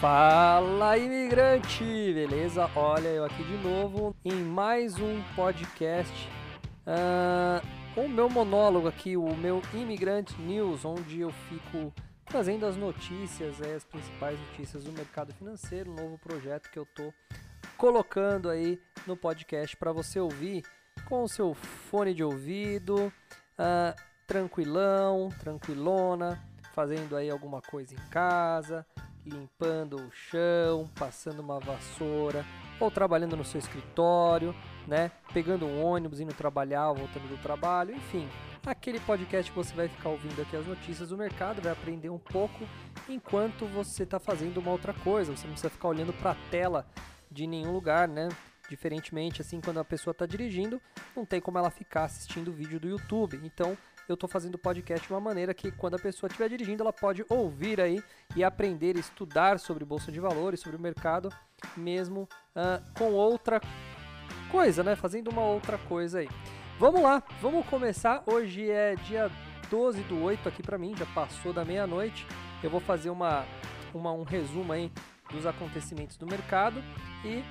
Fala imigrante, beleza? Olha eu aqui de novo em mais um podcast. Uh, o meu monólogo aqui, o meu Imigrante News, onde eu fico trazendo as notícias, as principais notícias do mercado financeiro, um novo projeto que eu tô colocando aí no podcast para você ouvir com o seu fone de ouvido, uh, tranquilão, tranquilona, fazendo aí alguma coisa em casa, limpando o chão, passando uma vassoura, ou trabalhando no seu escritório, né? Pegando um ônibus, indo trabalhar, voltando do trabalho, enfim. Aquele podcast que você vai ficar ouvindo aqui as notícias do mercado, vai aprender um pouco enquanto você está fazendo uma outra coisa. Você não precisa ficar olhando para a tela de nenhum lugar, né? Diferentemente, assim, quando a pessoa está dirigindo, não tem como ela ficar assistindo o vídeo do YouTube. Então, eu estou fazendo o podcast de uma maneira que quando a pessoa estiver dirigindo, ela pode ouvir aí e aprender, estudar sobre bolsa de valores, sobre o mercado, mesmo uh, com outra coisa, né? Fazendo uma outra coisa aí. Vamos lá, vamos começar. Hoje é dia 12 do 8 aqui para mim, já passou da meia-noite. Eu vou fazer uma, uma, um resumo aí dos acontecimentos do mercado e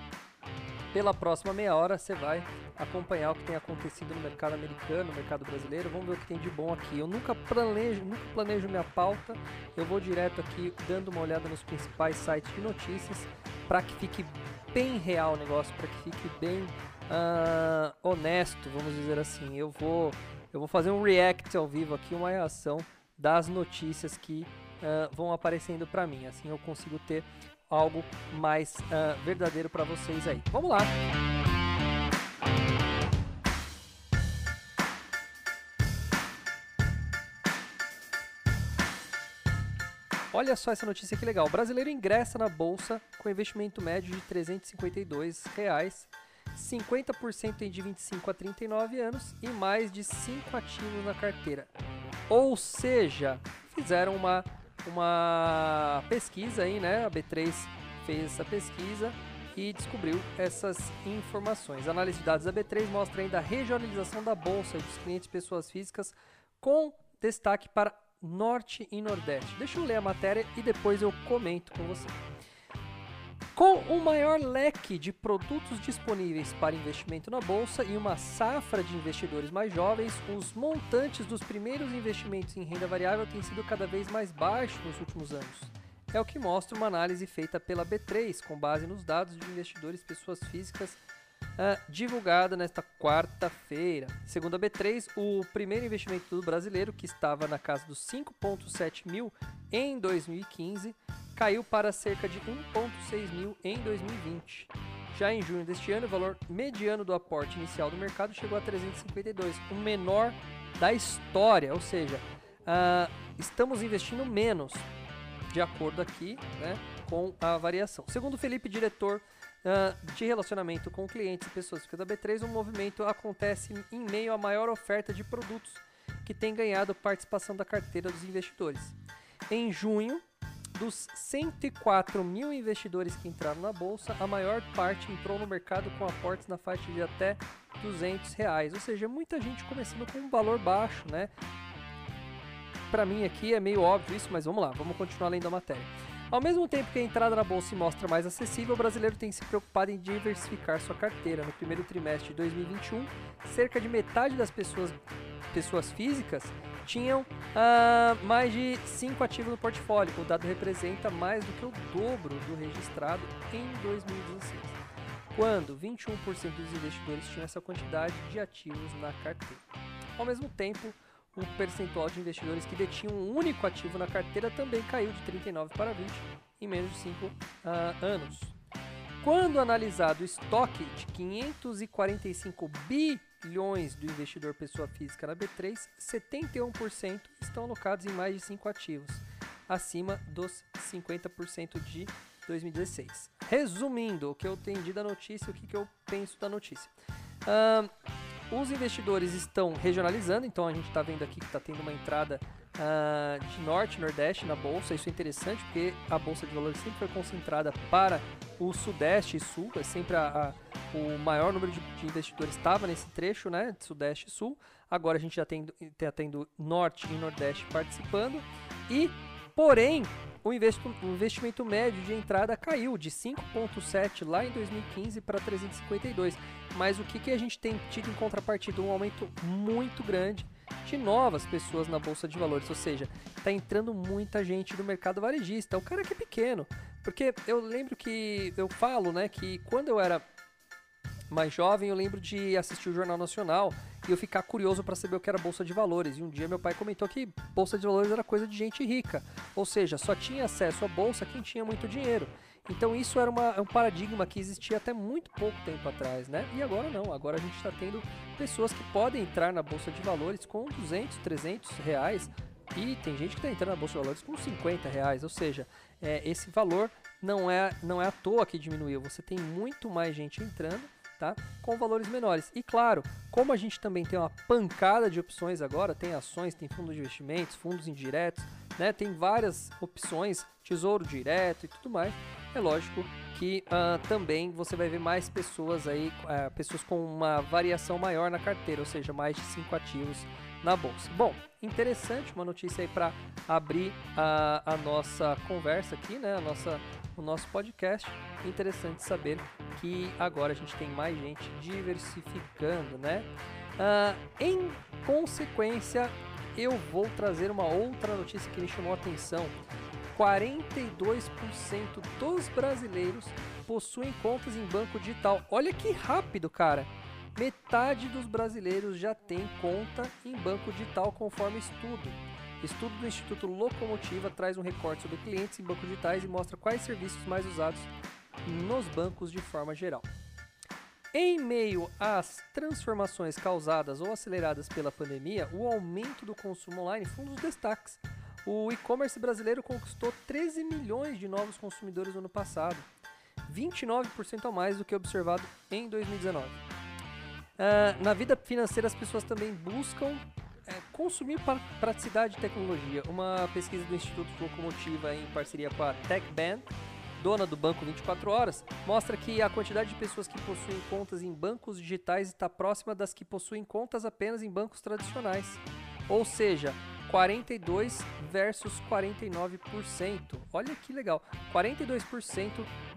pela próxima meia hora você vai acompanhar o que tem acontecido no mercado americano, no mercado brasileiro. Vamos ver o que tem de bom aqui. Eu nunca planejo, nunca planejo minha pauta. Eu vou direto aqui dando uma olhada nos principais sites de notícias para que fique bem real o negócio, para que fique bem uh, honesto, vamos dizer assim. Eu vou eu vou fazer um react ao vivo aqui, uma reação das notícias que uh, vão aparecendo para mim. Assim eu consigo ter algo mais uh, verdadeiro para vocês aí. Vamos lá! Olha só essa notícia que legal. O brasileiro ingressa na bolsa com investimento médio de 352 reais, 50% tem de 25 a 39 anos e mais de 5 ativos na carteira. Ou seja, fizeram uma uma pesquisa aí, né? A B3 fez essa pesquisa e descobriu essas informações. A análise de dados da B3 mostra ainda a regionalização da bolsa dos clientes pessoas físicas com destaque para Norte e Nordeste. Deixa eu ler a matéria e depois eu comento com você. Com um maior leque de produtos disponíveis para investimento na bolsa e uma safra de investidores mais jovens, os montantes dos primeiros investimentos em renda variável têm sido cada vez mais baixos nos últimos anos. É o que mostra uma análise feita pela B3, com base nos dados de investidores pessoas físicas uh, divulgada nesta quarta-feira. Segundo a B3, o primeiro investimento do brasileiro, que estava na casa dos 5,7 mil em 2015, caiu para cerca de 1,6 mil em 2020. Já em junho deste ano, o valor mediano do aporte inicial do mercado chegou a 352, o menor da história, ou seja, uh, estamos investindo menos, de acordo aqui né, com a variação. Segundo Felipe, diretor uh, de relacionamento com clientes e pessoas da B3, o movimento acontece em meio à maior oferta de produtos que tem ganhado participação da carteira dos investidores. Em junho, dos 104 mil investidores que entraram na bolsa, a maior parte entrou no mercado com aportes na faixa de até 200 reais, ou seja, muita gente começando com um valor baixo, né? Para mim aqui é meio óbvio isso, mas vamos lá, vamos continuar lendo a matéria. Ao mesmo tempo que a entrada na bolsa se mostra mais acessível, o brasileiro tem se preocupado em diversificar sua carteira. No primeiro trimestre de 2021, cerca de metade das pessoas, pessoas físicas tinham uh, mais de 5 ativos no portfólio. O dado representa mais do que o dobro do registrado em 2016, quando 21% dos investidores tinham essa quantidade de ativos na carteira. Ao mesmo tempo, o percentual de investidores que detinham um único ativo na carteira também caiu de 39 para 20 em menos de 5 uh, ah, anos. Quando analisado o estoque de 545 bi bilhões do investidor pessoa física na B3, 71% estão alocados em mais de 5 ativos, acima dos 50% de 2016. Resumindo, o que eu entendi da notícia, o que, que eu penso da notícia. Uh, os investidores estão regionalizando, então a gente está vendo aqui que está tendo uma entrada uh, de norte nordeste na bolsa. Isso é interessante porque a bolsa de valores sempre foi concentrada para o sudeste e sul, é sempre a, a, o maior número de, de investidores estava nesse trecho, né, de sudeste e sul. Agora a gente já tem tá tendo norte e nordeste participando e Porém, o investimento médio de entrada caiu de 5,7 lá em 2015 para 352. Mas o que, que a gente tem tido em contrapartida? Um aumento muito grande de novas pessoas na bolsa de valores, ou seja, está entrando muita gente do mercado varejista. O cara que é pequeno, porque eu lembro que eu falo, né, que quando eu era mais jovem, eu lembro de assistir o Jornal Nacional e eu ficar curioso para saber o que era bolsa de valores. E um dia meu pai comentou que bolsa de valores era coisa de gente rica, ou seja, só tinha acesso à bolsa quem tinha muito dinheiro. Então isso era uma, um paradigma que existia até muito pouco tempo atrás, né? E agora não, agora a gente está tendo pessoas que podem entrar na bolsa de valores com 200, 300 reais e tem gente que está entrando na bolsa de valores com 50 reais, ou seja, é, esse valor não é, não é à toa que diminuiu. Você tem muito mais gente entrando tá? Com valores menores. E claro, como a gente também tem uma pancada de opções agora, tem ações, tem fundos de investimentos, fundos indiretos, né? Tem várias opções, tesouro direto e tudo mais. É lógico que uh, também você vai ver mais pessoas aí, uh, pessoas com uma variação maior na carteira, ou seja, mais de 5 ativos na bolsa. Bom, interessante uma notícia aí para abrir a, a nossa conversa aqui, né? A nossa o nosso podcast. Interessante saber que agora a gente tem mais gente diversificando, né? Uh, em consequência, eu vou trazer uma outra notícia que me chamou a atenção. 42% dos brasileiros possuem contas em banco digital. Olha que rápido, cara! Metade dos brasileiros já tem conta em banco digital, conforme estudo. Estudo do Instituto Locomotiva traz um recorte sobre clientes em bancos digitais e mostra quais serviços mais usados nos bancos de forma geral. Em meio às transformações causadas ou aceleradas pela pandemia, o aumento do consumo online foi um dos destaques. O e-commerce brasileiro conquistou 13 milhões de novos consumidores no ano passado, 29% a mais do que observado em 2019. Uh, ah, na vida financeira, as pessoas também buscam é, consumir praticidade e tecnologia. Uma pesquisa do Instituto Locomotiva em parceria com a TechBand, dona do Banco 24 Horas, mostra que a quantidade de pessoas que possuem contas em bancos digitais está próxima das que possuem contas apenas em bancos tradicionais. Ou seja, 42 versus 49%. Olha que legal. 42%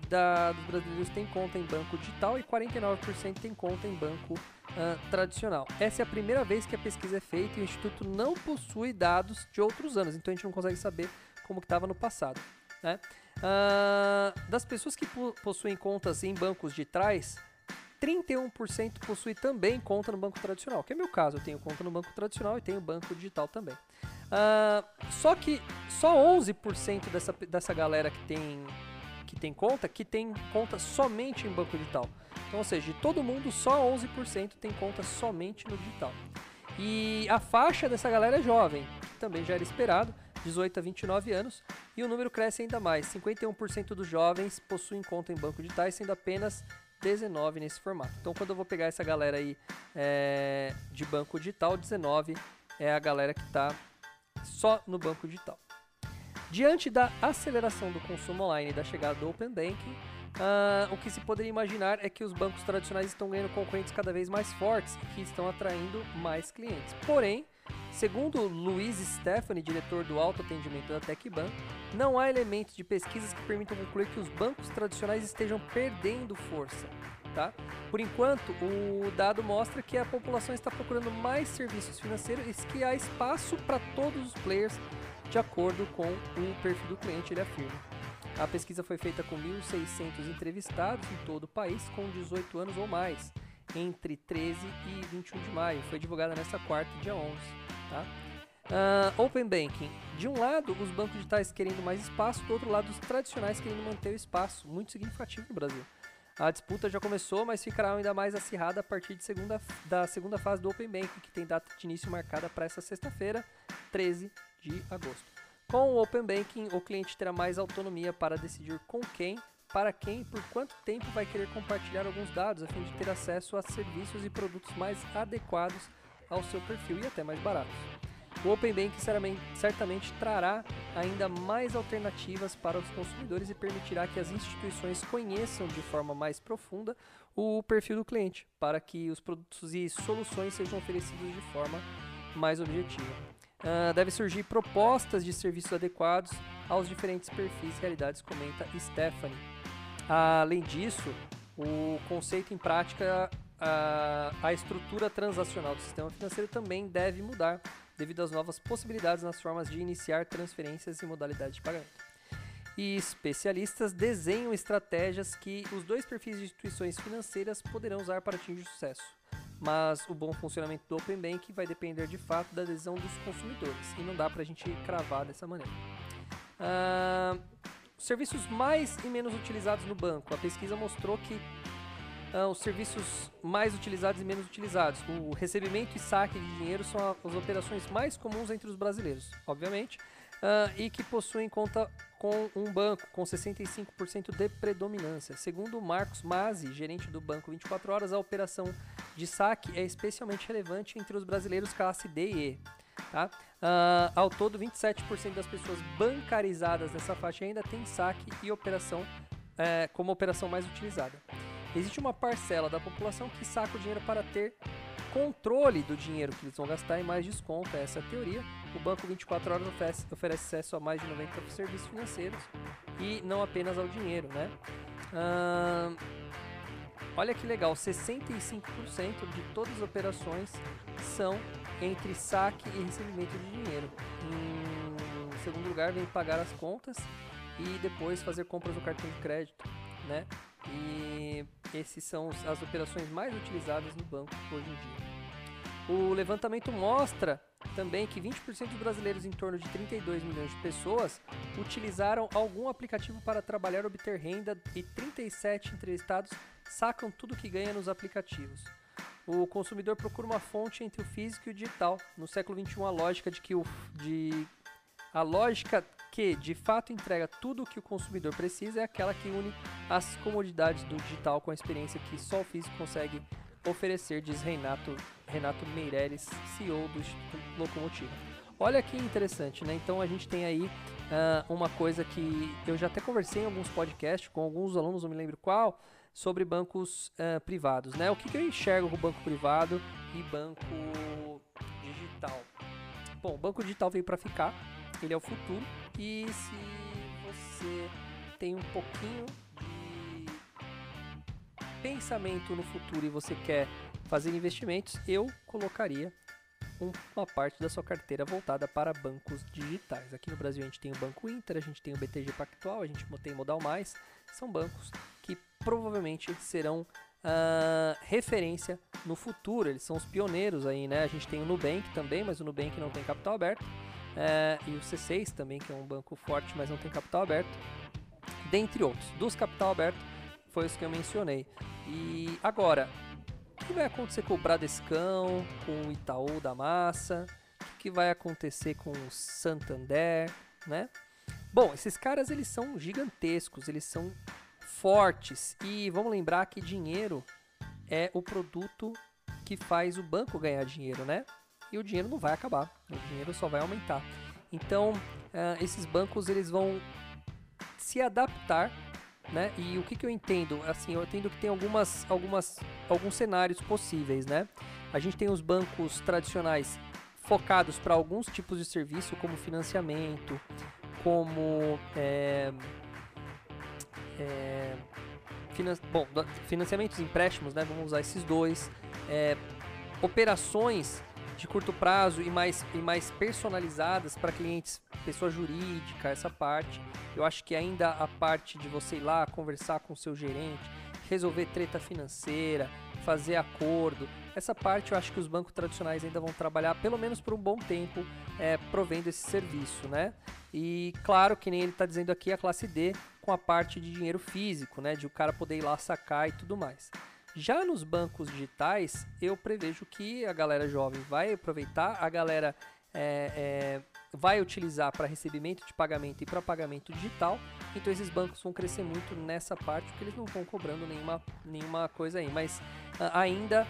da, dos brasileiros tem conta em banco digital e 49% tem conta em banco uh, tradicional. Essa é a primeira vez que a pesquisa é feita e o Instituto não possui dados de outros anos, então a gente não consegue saber como estava no passado. Né? Uh, das pessoas que possuem contas em bancos digitais, 31% possui também conta no banco tradicional, que é meu caso, eu tenho conta no banco tradicional e tenho banco digital também. Uh, só que só 11% dessa, dessa galera que tem, que tem conta, que tem conta somente em banco digital. Então, ou seja, de todo mundo, só 11% tem conta somente no digital. E a faixa dessa galera é jovem, que também já era esperado, 18 a 29 anos, e o número cresce ainda mais. 51% dos jovens possuem conta em banco digital, sendo apenas 19 nesse formato. Então, quando eu vou pegar essa galera aí é, de banco digital, 19 é a galera que está só no banco digital. Diante da aceleração do consumo online e da chegada do Open Banking, Uh, o que se poderia imaginar é que os bancos tradicionais estão ganhando concorrentes cada vez mais fortes e que estão atraindo mais clientes. Porém, segundo Luiz Stephanie, diretor do autoatendimento da TecBan, não há elementos de pesquisas que permitam concluir que os bancos tradicionais estejam perdendo força. Tá? Por enquanto, o dado mostra que a população está procurando mais serviços financeiros e que há espaço para todos os players de acordo com o perfil do cliente, ele afirma. A pesquisa foi feita com 1.600 entrevistados em todo o país com 18 anos ou mais, entre 13 e 21 de maio. Foi divulgada nesta quarta, dia 11. Tá? Uh, Open Banking. De um lado, os bancos digitais querendo mais espaço, do outro lado, os tradicionais querendo manter o espaço. Muito significativo no Brasil. A disputa já começou, mas ficará ainda mais acirrada a partir segunda, da segunda fase do Open Banking, que tem data de início marcada para essa sexta-feira, 13 de agosto. Com o Open Banking, o cliente terá mais autonomia para decidir com quem, para quem e por quanto tempo vai querer compartilhar alguns dados, a fim de ter acesso a serviços e produtos mais adequados ao seu perfil e até mais baratos. O Open Banking certamente trará ainda mais alternativas para os consumidores e permitirá que as instituições conheçam de forma mais profunda o perfil do cliente, para que os produtos e soluções sejam oferecidos de forma mais objetiva. uh, deve surgir propostas de serviços adequados aos diferentes perfis e realidades, comenta Stephanie. Além disso, o conceito em prática, a, a estrutura transacional do sistema financeiro também deve mudar devido às novas possibilidades nas formas de iniciar transferências e modalidades de pagamento. E especialistas desenham estratégias que os dois perfis de instituições financeiras poderão usar para atingir sucesso. Mas o bom funcionamento do Open Bank vai depender de fato da adesão dos consumidores e não dá para a gente cravar dessa maneira. Uh, serviços mais e menos utilizados no banco. A pesquisa mostrou que uh, os serviços mais utilizados e menos utilizados. O recebimento e saque de dinheiro são as operações mais comuns entre os brasileiros, obviamente, uh, e que possuem conta com um banco com 65% de predominância. Segundo Marcos Mazzi, gerente do Banco 24 Horas, a operação de saque é especialmente relevante entre os brasileiros classe D e E. Tá? Uh, ao todo, 27% das pessoas bancarizadas nessa faixa ainda tem saque e operação é, como operação mais utilizada. Existe uma parcela da população que saca o dinheiro para ter controle do dinheiro que eles vão gastar e mais desconto. Essa é a teoria. O banco 24 horas oferece, oferece acesso a mais de 90 serviços financeiros e não apenas ao dinheiro, né? Uh, olha que legal, 65% de todas as operações são entre saque e recebimento de dinheiro. Em segundo lugar, vem pagar as contas e depois fazer compras no cartão de crédito, né? E esses são as operações mais utilizadas no banco hoje em dia. O levantamento mostra também que 20% dos brasileiros, em torno de 32 milhões de pessoas, utilizaram algum aplicativo para trabalhar ou obter renda e 37 entrevistados sacam tudo que ganha nos aplicativos. O consumidor procura uma fonte entre o físico e o digital. No século XXI, a lógica de que o de a lógica que de fato entrega tudo o que o consumidor precisa é aquela que une as comodidades do digital com a experiência que só o físico consegue oferecer, diz Renato, Renato Meireles, CEO do Instituto Locomotiva. Olha que interessante, né? Então a gente tem aí uh, uma coisa que eu já até conversei em alguns podcasts com alguns alunos, não me lembro qual, sobre bancos uh, privados, né? O que, que eu enxergo com banco privado e banco digital? Bom, o banco digital veio para ficar, ele é o futuro e se você tem um pouquinho de pensamento no futuro e você quer fazer investimentos, eu colocaria uma parte da sua carteira voltada para bancos digitais. Aqui no Brasil a gente tem o Banco Inter, a gente tem o BTG Pactual, a gente tem o Modal Mais, são bancos que provavelmente serão uh, referência no futuro. Eles são os pioneiros aí, né? A gente tem o Nubank também, mas o Nubank não tem capital aberto. Uh, e o C6 também, que é um banco forte, mas não tem capital aberto. Dentre outros. Dos capital aberto, foi os que eu mencionei. E agora, o que vai acontecer com o Bradescão, com o Itaú da Massa? O que vai acontecer com o Santander, né? Bom, esses caras eles são gigantescos, eles são fortes. E vamos lembrar que dinheiro é o produto que faz o banco ganhar dinheiro, né? E o dinheiro não vai acabar, o dinheiro só vai aumentar. Então, uh, esses bancos eles vão se adaptar, né? E o que, que eu entendo? Assim, eu entendo que tem algumas, algumas, alguns cenários possíveis, né? A gente tem os bancos tradicionais focados para alguns tipos de serviço, como financiamento, como é, é, finan bom, financiamentos e empréstimos, né? Vamos usar esses dois. É, operações de curto prazo e mais, e mais personalizadas para clientes, pessoa jurídica, essa parte. Eu acho que ainda a parte de você ir lá conversar com o seu gerente, resolver treta financeira, fazer acordo, essa parte eu acho que os bancos tradicionais ainda vão trabalhar pelo menos por um bom tempo é, provendo esse serviço, né? E claro que nem ele está dizendo aqui a classe D com a parte de dinheiro físico, né? De o cara poder ir lá sacar e tudo mais. Já nos bancos digitais, eu prevejo que a galera jovem vai aproveitar, a galera é, é, vai utilizar para recebimento de pagamento e para pagamento digital. Então esses bancos vão crescer muito nessa parte, porque eles não estão cobrando nenhuma, nenhuma coisa aí. Mas uh, ainda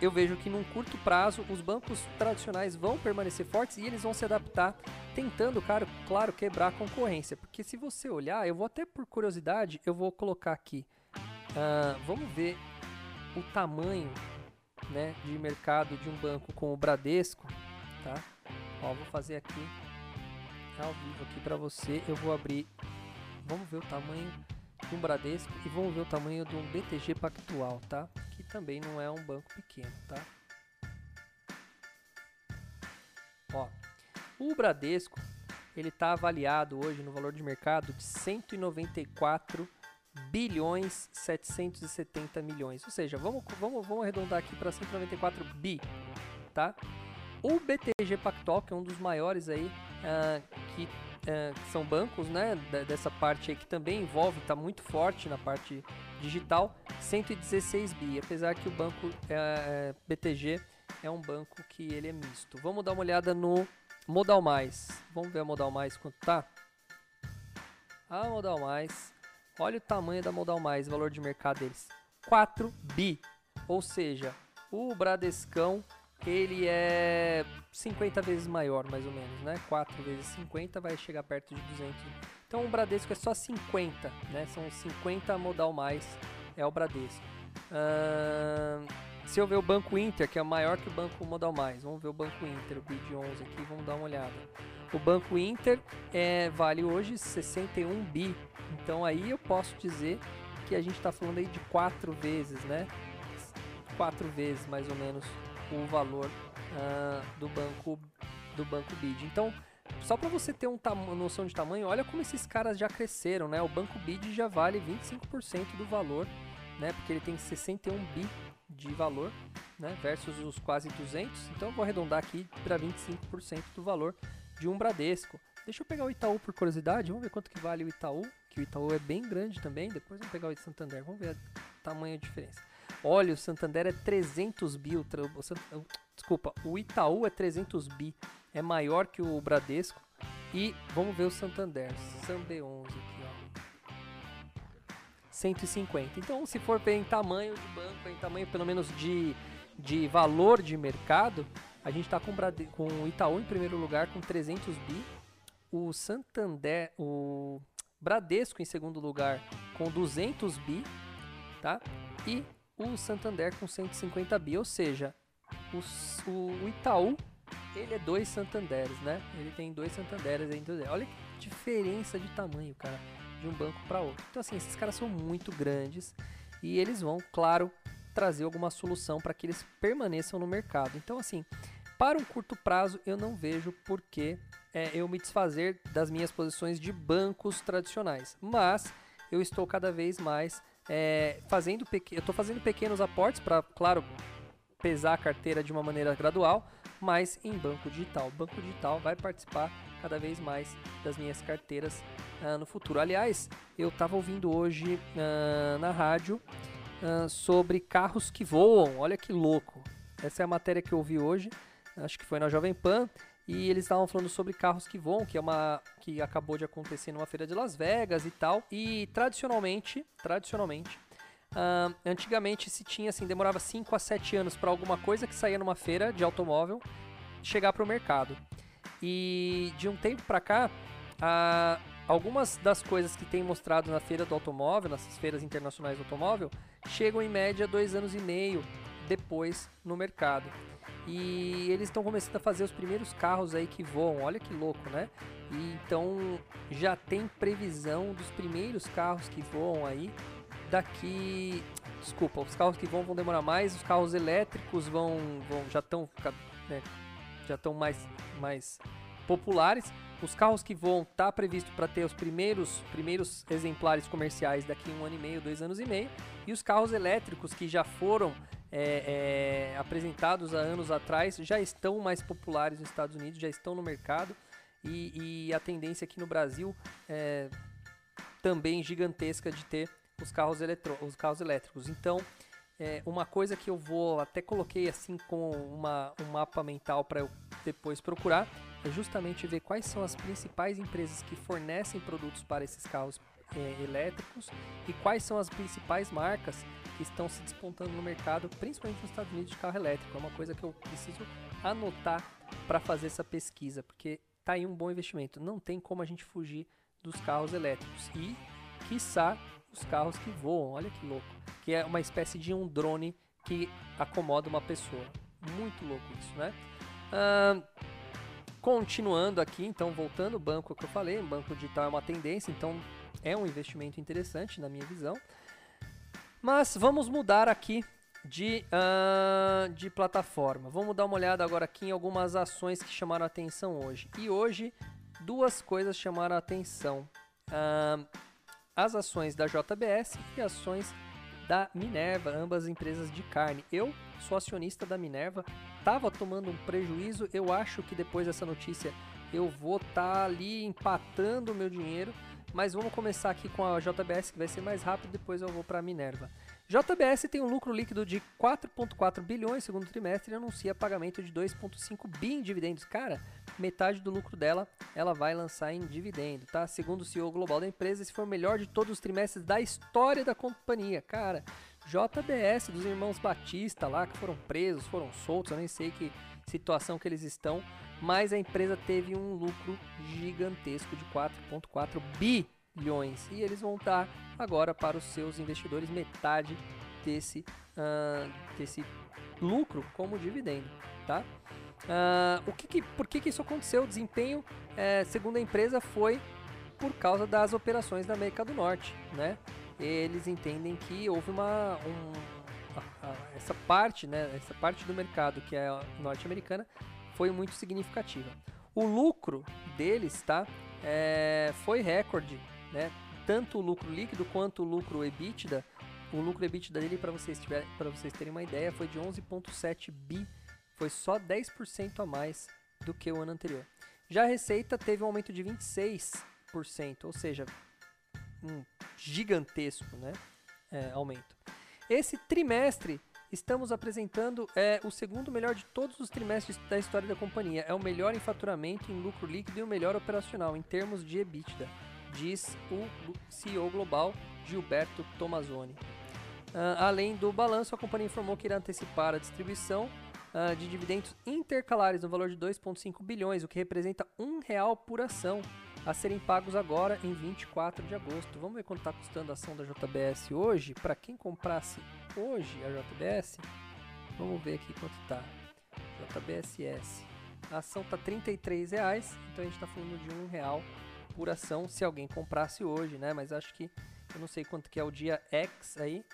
eu vejo que num curto prazo os bancos tradicionais vão permanecer fortes e eles vão se adaptar, tentando, cara, claro, quebrar a concorrência. Porque se você olhar, eu vou até por curiosidade, eu vou colocar aqui. Uh, vamos ver o tamanho né, de mercado de um banco como o Bradesco, tá? Ó, vou fazer aqui ao vivo aqui para você. Eu vou abrir. Vamos ver o tamanho de um Bradesco e vamos ver o tamanho de um BTG Pactual, tá? Que também não é um banco pequeno, tá? Ó, o Bradesco ele está avaliado hoje no valor de mercado de 194 bilhões 770 milhões. Ou seja, vamos, vamos, vamos arredondar aqui para 194 bi, tá? O BTG Pactual, que é um dos maiores aí, uh, que uh, são bancos, né, dessa parte aí que também envolve, está muito forte na parte digital, 116 bi, apesar que o banco uh, eh, BTG é um banco que ele é misto. Vamos dar uma olhada no Modal Mais. Vamos ver a Modal Mais quanto tá? A Modal Mais, olha o tamanho da Modal Mais, o valor de mercado deles, 4 bi. Ou seja, o Bradescão ele é 50 vezes maior, mais ou menos, né? 4 vezes 50 vai chegar perto de 200. Então o Bradesco é só 50, né? São 50 modal mais, é o Bradesco. Uh, se eu ver o Banco Inter, que é maior que o Banco Modal Mais, vamos ver o Banco Inter, o BID 11 aqui, vamos dar uma olhada. O Banco Inter é, vale hoje 61 bi, então aí eu posso dizer que a gente está falando aí de 4 vezes, né? 4 vezes mais ou menos o valor uh, do banco do banco BID. Então, só para você ter um uma noção de tamanho, olha como esses caras já cresceram, né? O banco BID já vale 25% do valor, né? Porque ele tem 61 bi de valor, né? Versus os quase 200. Então, eu vou arredondar aqui para 25% do valor de um Bradesco. Deixa eu pegar o Itaú por curiosidade, vamos ver quanto que vale o Itaú, que o Itaú é bem grande também. Depois vamos pegar o de Santander, vamos ver o tamanho da diferença. Olha, o Santander é 300 bi. O desculpa, o Itaú é 300 bi. É maior que o Bradesco. E vamos ver o Santander. SamB11 aqui, ó. 150. Então, se for em tamanho de banco, em tamanho pelo menos de, de valor de mercado, a gente está com, com o Itaú em primeiro lugar com 300 bi. O Santander, o Bradesco em segundo lugar com 200 bi, tá? E o Santander com 150 bi, ou seja, o, o Itaú ele é dois Santanderes, né? Ele tem dois Santanderes dentro dele. Olha que diferença de tamanho, cara, de um banco para outro. Então assim, esses caras são muito grandes e eles vão, claro, trazer alguma solução para que eles permaneçam no mercado. Então assim, para um curto prazo eu não vejo por que é, eu me desfazer das minhas posições de bancos tradicionais, mas eu estou cada vez mais é, fazendo eu estou fazendo pequenos aportes para, claro, pesar a carteira de uma maneira gradual, mas em banco digital. O banco digital vai participar cada vez mais das minhas carteiras uh, no futuro. Aliás, eu estava ouvindo hoje uh, na rádio uh, sobre carros que voam. Olha que louco! Essa é a matéria que eu ouvi hoje. Acho que foi na Jovem Pan e eles estavam falando sobre carros que voam, que é uma que acabou de acontecer numa feira de Las Vegas e tal. E tradicionalmente, tradicionalmente, uh, antigamente se tinha assim, demorava 5 a 7 anos para alguma coisa que saía numa feira de automóvel chegar para o mercado. E de um tempo para cá, uh, algumas das coisas que tem mostrado na feira do automóvel, nessas feiras internacionais do automóvel, chegam em média dois anos e meio depois no mercado. E eles estão começando a fazer os primeiros carros aí que voam. Olha que louco, né? E então já tem previsão dos primeiros carros que voam aí daqui. Desculpa, os carros que vão vão demorar mais, os carros elétricos vão, vão já estão né, já estão mais, mais populares. Os carros que vão tá previsto para ter os primeiros, primeiros exemplares comerciais daqui um ano e meio, dois anos e meio. E os carros elétricos que já foram é, é, apresentados há anos atrás já estão mais populares nos Estados Unidos, já estão no mercado e, e a tendência aqui no Brasil é também gigantesca de ter os carros, eletro, os carros elétricos. Então, é, uma coisa que eu vou até coloquei assim com uma, um mapa mental para eu depois procurar é justamente ver quais são as principais empresas que fornecem produtos para esses carros é, elétricos e quais são as principais marcas que estão se despontando no mercado, principalmente nos Estados Unidos, de carro elétrico. É uma coisa que eu preciso anotar para fazer essa pesquisa, porque tá aí um bom investimento. Não tem como a gente fugir dos carros elétricos e, quiçá, os carros que voam. Olha que louco. Que é uma espécie de um drone que acomoda uma pessoa. Muito louco isso, né? continuando aqui, então voltando, o banco que eu falei, banco digital é uma tendência, então é um investimento interessante na minha visão. Mas vamos mudar aqui de, uh, de plataforma. Vamos dar uma olhada agora aqui em algumas ações que chamaram a atenção hoje. E hoje, duas coisas chamaram a atenção. Uh, as ações da JBS e ações da Minerva, ambas empresas de carne. Eu sou acionista da Minerva, estava tomando um prejuízo, eu acho que depois dessa notícia eu vou estar tá ali empatando o meu dinheiro, mas vamos começar aqui com a JBS que vai ser mais rápido, depois eu vou para a Minerva. JBS tem um lucro líquido de 4,4 bilhões segundo trimestre e anuncia pagamento de 2,5 bi em dividendos. Cara, metade do lucro dela ela vai lançar em dividendo, tá? Segundo o CEO global da empresa, esse foi o melhor de todos os trimestres da história da companhia. Cara, JBS dos irmãos Batista lá que foram presos, foram soltos, eu nem sei que situação que eles estão, mas a empresa teve um lucro gigantesco de 4,4 bi bilhões e eles vão dar agora para os seus investidores metade desse, uh, desse lucro como dividendo, tá? Uh, o que, que por que, que isso aconteceu? O desempenho, é, segundo a empresa, foi por causa das operações da América do Norte, né? Eles entendem que houve uma um, a, a, essa parte, né? Essa parte do mercado que é norte-americana foi muito significativa. O lucro deles, tá? É, foi recorde né? Tanto o lucro líquido quanto o lucro EBITDA. O lucro EBITDA dele, para vocês, para vocês terem uma ideia, foi de 11,7 bi. Foi só 10% a mais do que o ano anterior. Já a receita teve um aumento de 26%, ou seja, um gigantesco né, é, aumento. Esse trimestre estamos apresentando é, o segundo melhor de todos os trimestres da história da companhia. É o melhor em faturamento, em lucro líquido e o melhor operacional em termos de EBITDA diz o CEO global Gilberto Tomazoni. Uh, além do balanço, a companhia informou que irá antecipar a distribuição uh, de dividendos intercalares no valor de 2,5 bilhões, o que representa um real por ação, a serem pagos agora em 24 de agosto. Vamos ver quanto está custando a ação da JBS hoje? Para quem comprasse hoje a JBS, vamos ver aqui quanto está. JBSS. A ação está R$ 33,00, então a gente está falando de um real por ação se alguém comprasse hoje, né? Mas acho que eu não sei quanto que é o dia X aí.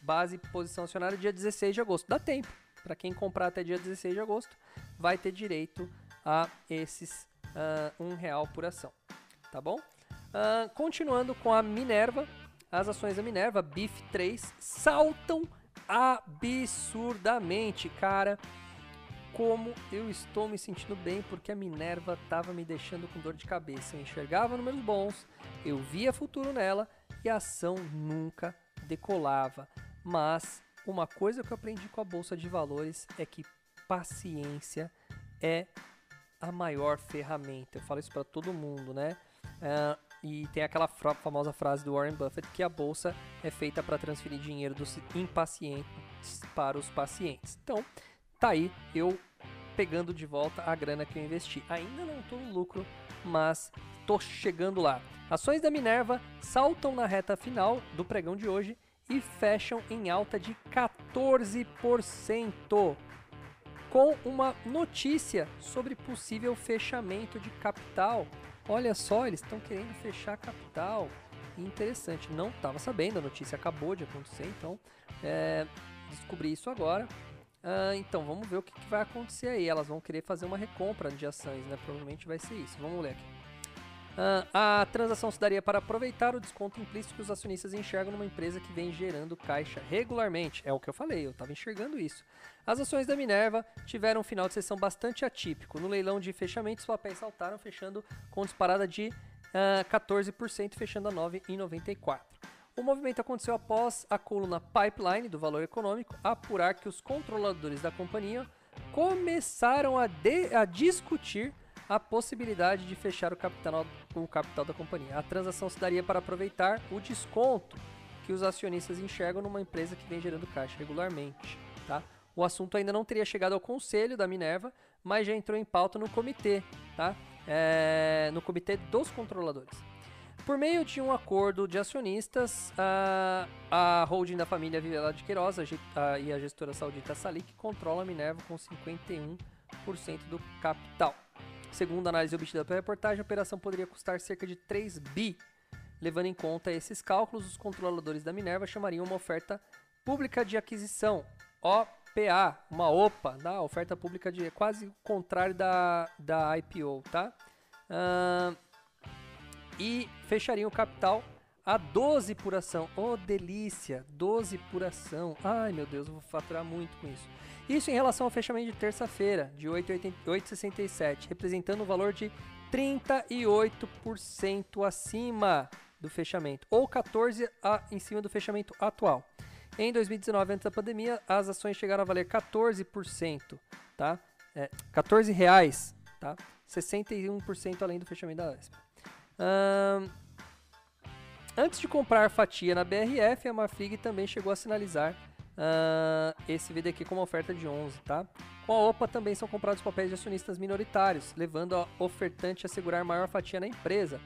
Base posição acionária dia 16 de agosto. Dá tempo. Para quem comprar até dia 16 de agosto, vai ter direito a esses uh, um real por ação. Tá bom? Uh, continuando com a Minerva, as ações da Minerva, BIF 3, saltam absurdamente, cara como eu estou me sentindo bem porque a Minerva estava me deixando com dor de cabeça. Eu enxergava números bons, eu via futuro nela e a ação nunca decolava. Mas uma coisa que eu aprendi com a bolsa de valores é que paciência é a maior ferramenta. Eu falo isso para todo mundo, né? Uh, e tem aquela famosa frase do Warren Buffett que a bolsa é feita para transferir dinheiro dos impacientes para os pacientes. Então, tá aí eu pegando de volta a grana que eu investi. Ainda não estou no lucro, mas estou chegando lá. Ações da Minerva saltam na reta final do pregão de hoje e fecham em alta de 14%, com uma notícia sobre possível fechamento de capital. Olha só, eles estão querendo fechar capital. Interessante, não estava sabendo, a notícia acabou de acontecer, então é, descobri isso agora. Ah, então, vamos ver o que, que, vai acontecer aí. Elas vão querer fazer uma recompra de ações, né? Provavelmente vai ser isso. Vamos ler aqui. Ah, a transação se daria para aproveitar o desconto implícito que os acionistas enxergam numa empresa que vem gerando caixa regularmente. É o que eu falei, eu estava enxergando isso. As ações da Minerva tiveram um final de sessão bastante atípico. No leilão de fechamento, os papéis saltaram, fechando com disparada de uh, ah, 14%, fechando a 9,94%. O movimento aconteceu após a coluna Pipeline do Valor Econômico apurar que os controladores da companhia começaram a, a discutir a possibilidade de fechar o capital, o capital da companhia. A transação se daria para aproveitar o desconto que os acionistas enxergam numa empresa que vem gerando caixa regularmente. Tá? O assunto ainda não teria chegado ao conselho da Minerva, mas já entrou em pauta no comitê, tá? É, no comitê dos controladores. Por meio de um acordo de acionistas, a, holding da família Vilela de Queiroz e a gestora saudita Salik controla a Minerva com 51% do capital. Segundo a análise obtida pela reportagem, a operação poderia custar cerca de 3 bi. Levando em conta esses cálculos, os controladores da Minerva chamariam uma oferta pública de aquisição, OPA, uma OPA, tá? oferta pública de quase o contrário da, da IPO, tá? Uh, e fechariam o capital a 12 por ação. Oh, delícia! 12 por ação. Ai, meu Deus, eu vou faturar muito com isso. Isso em relação ao fechamento de terça-feira, de 8,67, representando um valor de 38% acima do fechamento, ou 14% a, em cima do fechamento atual. Em 2019, antes da pandemia, as ações chegaram a valer 14%, tá? É, 14 reais, tá? 61% além do fechamento da ASP. antes de comprar fatia na BRF, a Marfrig também chegou a sinalizar uh, esse VDQ como oferta de 11, tá? Com a OPA também são comprados papéis de acionistas minoritários, levando a ofertante a segurar maior fatia na empresa.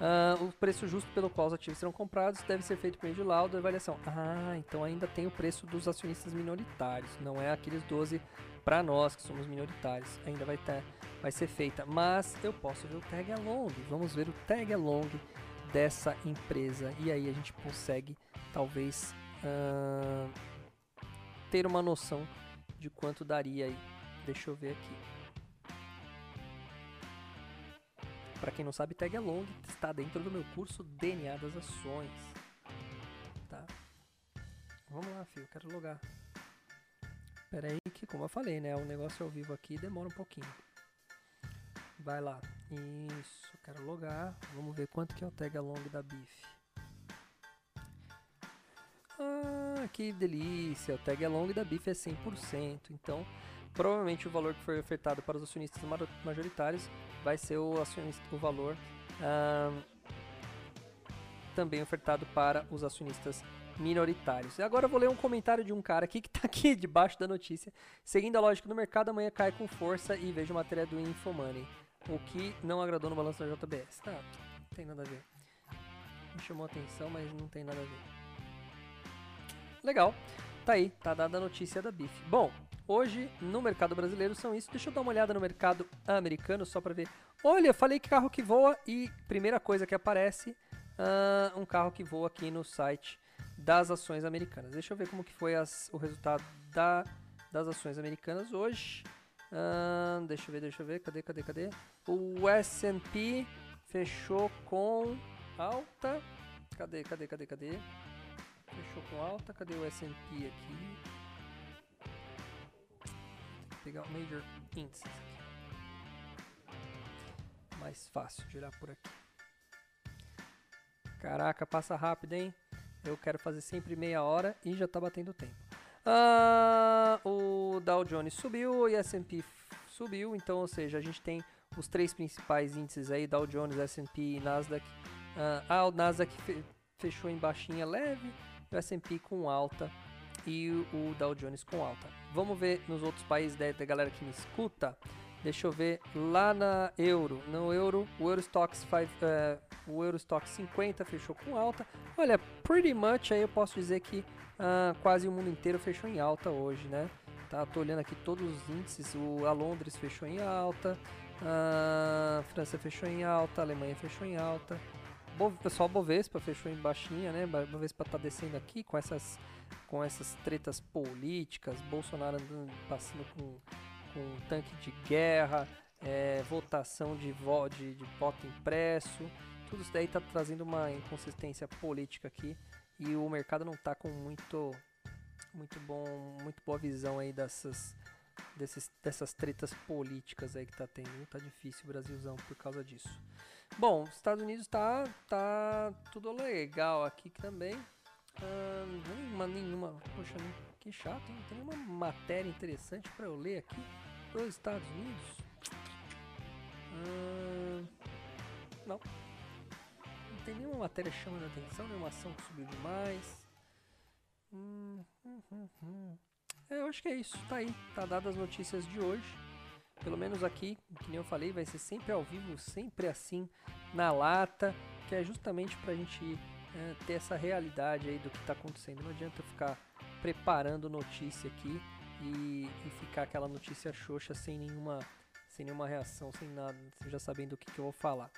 Uh, o preço justo pelo qual os ativos serão comprados deve ser feito por meio de laudo e avaliação. Ah, então ainda tem o preço dos acionistas minoritários, não é aqueles 12 para nós que somos minoritários. Ainda vai ter, vai ser feita, mas eu posso ver o tag along. Vamos ver o tag along dessa empresa e aí a gente consegue talvez uh, ter uma noção de quanto daria aí. Deixa eu ver aqui. Para quem não sabe, Tag Along está dentro do meu curso DNA das ações. Tá? Vamos lá, filho, quero logar. Pera aí que, como eu falei, né, o negócio ao vivo aqui demora um pouquinho. Vai lá. Isso, quero logar. Vamos ver quanto que é o Tag Along da BIF. Ah, que delícia, o tag along da BIF é 100%, então provavelmente o valor que foi ofertado para os acionistas majoritários vai ser o, acionista, o valor ah, também ofertado para os acionistas minoritários. E agora eu vou ler um comentário de um cara aqui que está aqui debaixo da notícia. Seguindo a lógica do mercado, amanhã cai com força e vejo matéria do Infomoney. O que não agradou no balanço da JBS. Tá, não tem nada a ver. Me chamou a atenção, mas não tem nada a ver. Legal. Tá aí, tá dada a notícia da BIF. Bom, hoje no mercado brasileiro são isso. Deixa eu dar uma olhada no mercado americano só para ver. Olha, falei que carro que voa e primeira coisa que aparece, uh, um carro que voa aqui no site das ações americanas. Deixa eu ver como que foi as, o resultado da, das ações americanas hoje. Uh, deixa eu ver, deixa eu ver, cadê, cadê, cadê? O S&P fechou com alta. Cadê, cadê, cadê, cadê? Fechou com alta. Cadê o S&P aqui? Vou pegar o Major Indices aqui. Mais fácil de olhar por aqui. Caraca, passa rápido, hein? Eu quero fazer sempre meia hora e já tá batendo tempo. Ah, o Dow Jones subiu e S&P subiu, então, ou seja, a gente tem os três principais índices aí, Dow Jones, S&P e Nasdaq. Ah, o Nasdaq fechou em baixinha leve, o S&P com alta e o Dow Jones com alta. Vamos ver nos outros países da, da galera que me escuta. Deixa eu ver lá na euro. No euro, o Eurostox 5, uh, é, o Eurostox 50 fechou com alta. Olha, pretty much aí eu posso dizer que uh, quase o mundo inteiro fechou em alta hoje, né? Tá, tô olhando aqui todos os índices. O a Londres fechou em alta, a França fechou em alta, a Alemanha fechou em alta. Pessoal Bovespa fechou em baixinha, né? Bovespa tá descendo aqui com essas, com essas tretas políticas, Bolsonaro andando, passando com, com um tanque de guerra, é, votação de, vo, de, de voto impresso, tudo isso daí tá trazendo uma inconsistência política aqui e o mercado não tá com muito, muito bom, muito boa visão aí dessas, desses, dessas tretas políticas aí que tá tendo. Tá difícil o Brasilzão por causa disso. Bom, Estados Unidos tá, tá tudo legal aqui também. Ah, nenhuma, nenhuma. Poxa, que chato, hein? Tem nenhuma matéria interessante para eu ler aqui dos Estados Unidos. Ah, não. Não tem nenhuma matéria chamando a atenção, nenhuma ação que subiu demais. Hum, hum, hum, hum. É, eu acho que é isso. Tá aí. Tá dadas as notícias de hoje. Pelo menos aqui, que nem eu falei, vai ser sempre ao vivo, sempre assim, na lata, que é justamente para a gente é, ter essa realidade aí do que está acontecendo. Não adianta eu ficar preparando notícia aqui e, e ficar aquela notícia xoxa sem nenhuma, sem nenhuma reação, sem nada, já sabendo o que, que eu vou falar.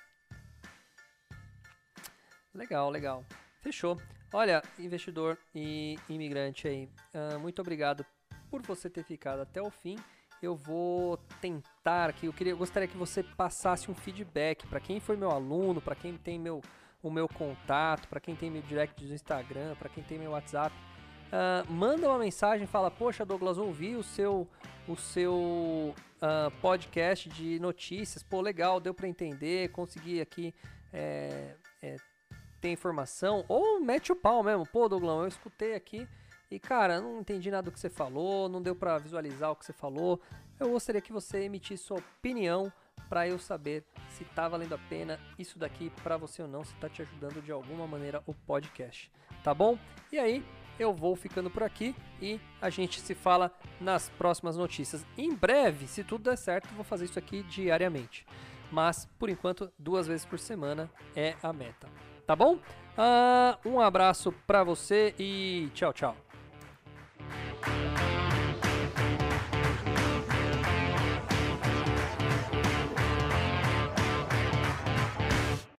Legal, legal. Fechou. Olha, investidor e imigrante aí, uh, muito obrigado por você ter ficado até o fim. Eu vou tentar aqui, eu, queria, eu gostaria que você passasse um feedback para quem foi meu aluno, para quem tem meu, o meu contato, para quem tem meu direct do Instagram, para quem tem meu WhatsApp. Uh, manda uma mensagem, fala, poxa Douglas, ouvi o seu, o seu uh, podcast de notícias, pô, legal, deu para entender, consegui aqui é, é, ter informação, ou mete o pau mesmo, pô Douglas, eu escutei aqui e cara, não entendi nada do que você falou, não deu para visualizar o que você falou, eu gostaria que você emitisse sua opinião para eu saber se tá valendo a pena isso daqui para você ou não, se tá te ajudando de alguma maneira o podcast, tá bom? E aí, eu vou ficando por aqui e a gente se fala nas próximas notícias. Em breve, se tudo der certo, vou fazer isso aqui diariamente. Mas, por enquanto, duas vezes por semana é a meta. Tá bom? Uh, um abraço para você e tchau, tchau.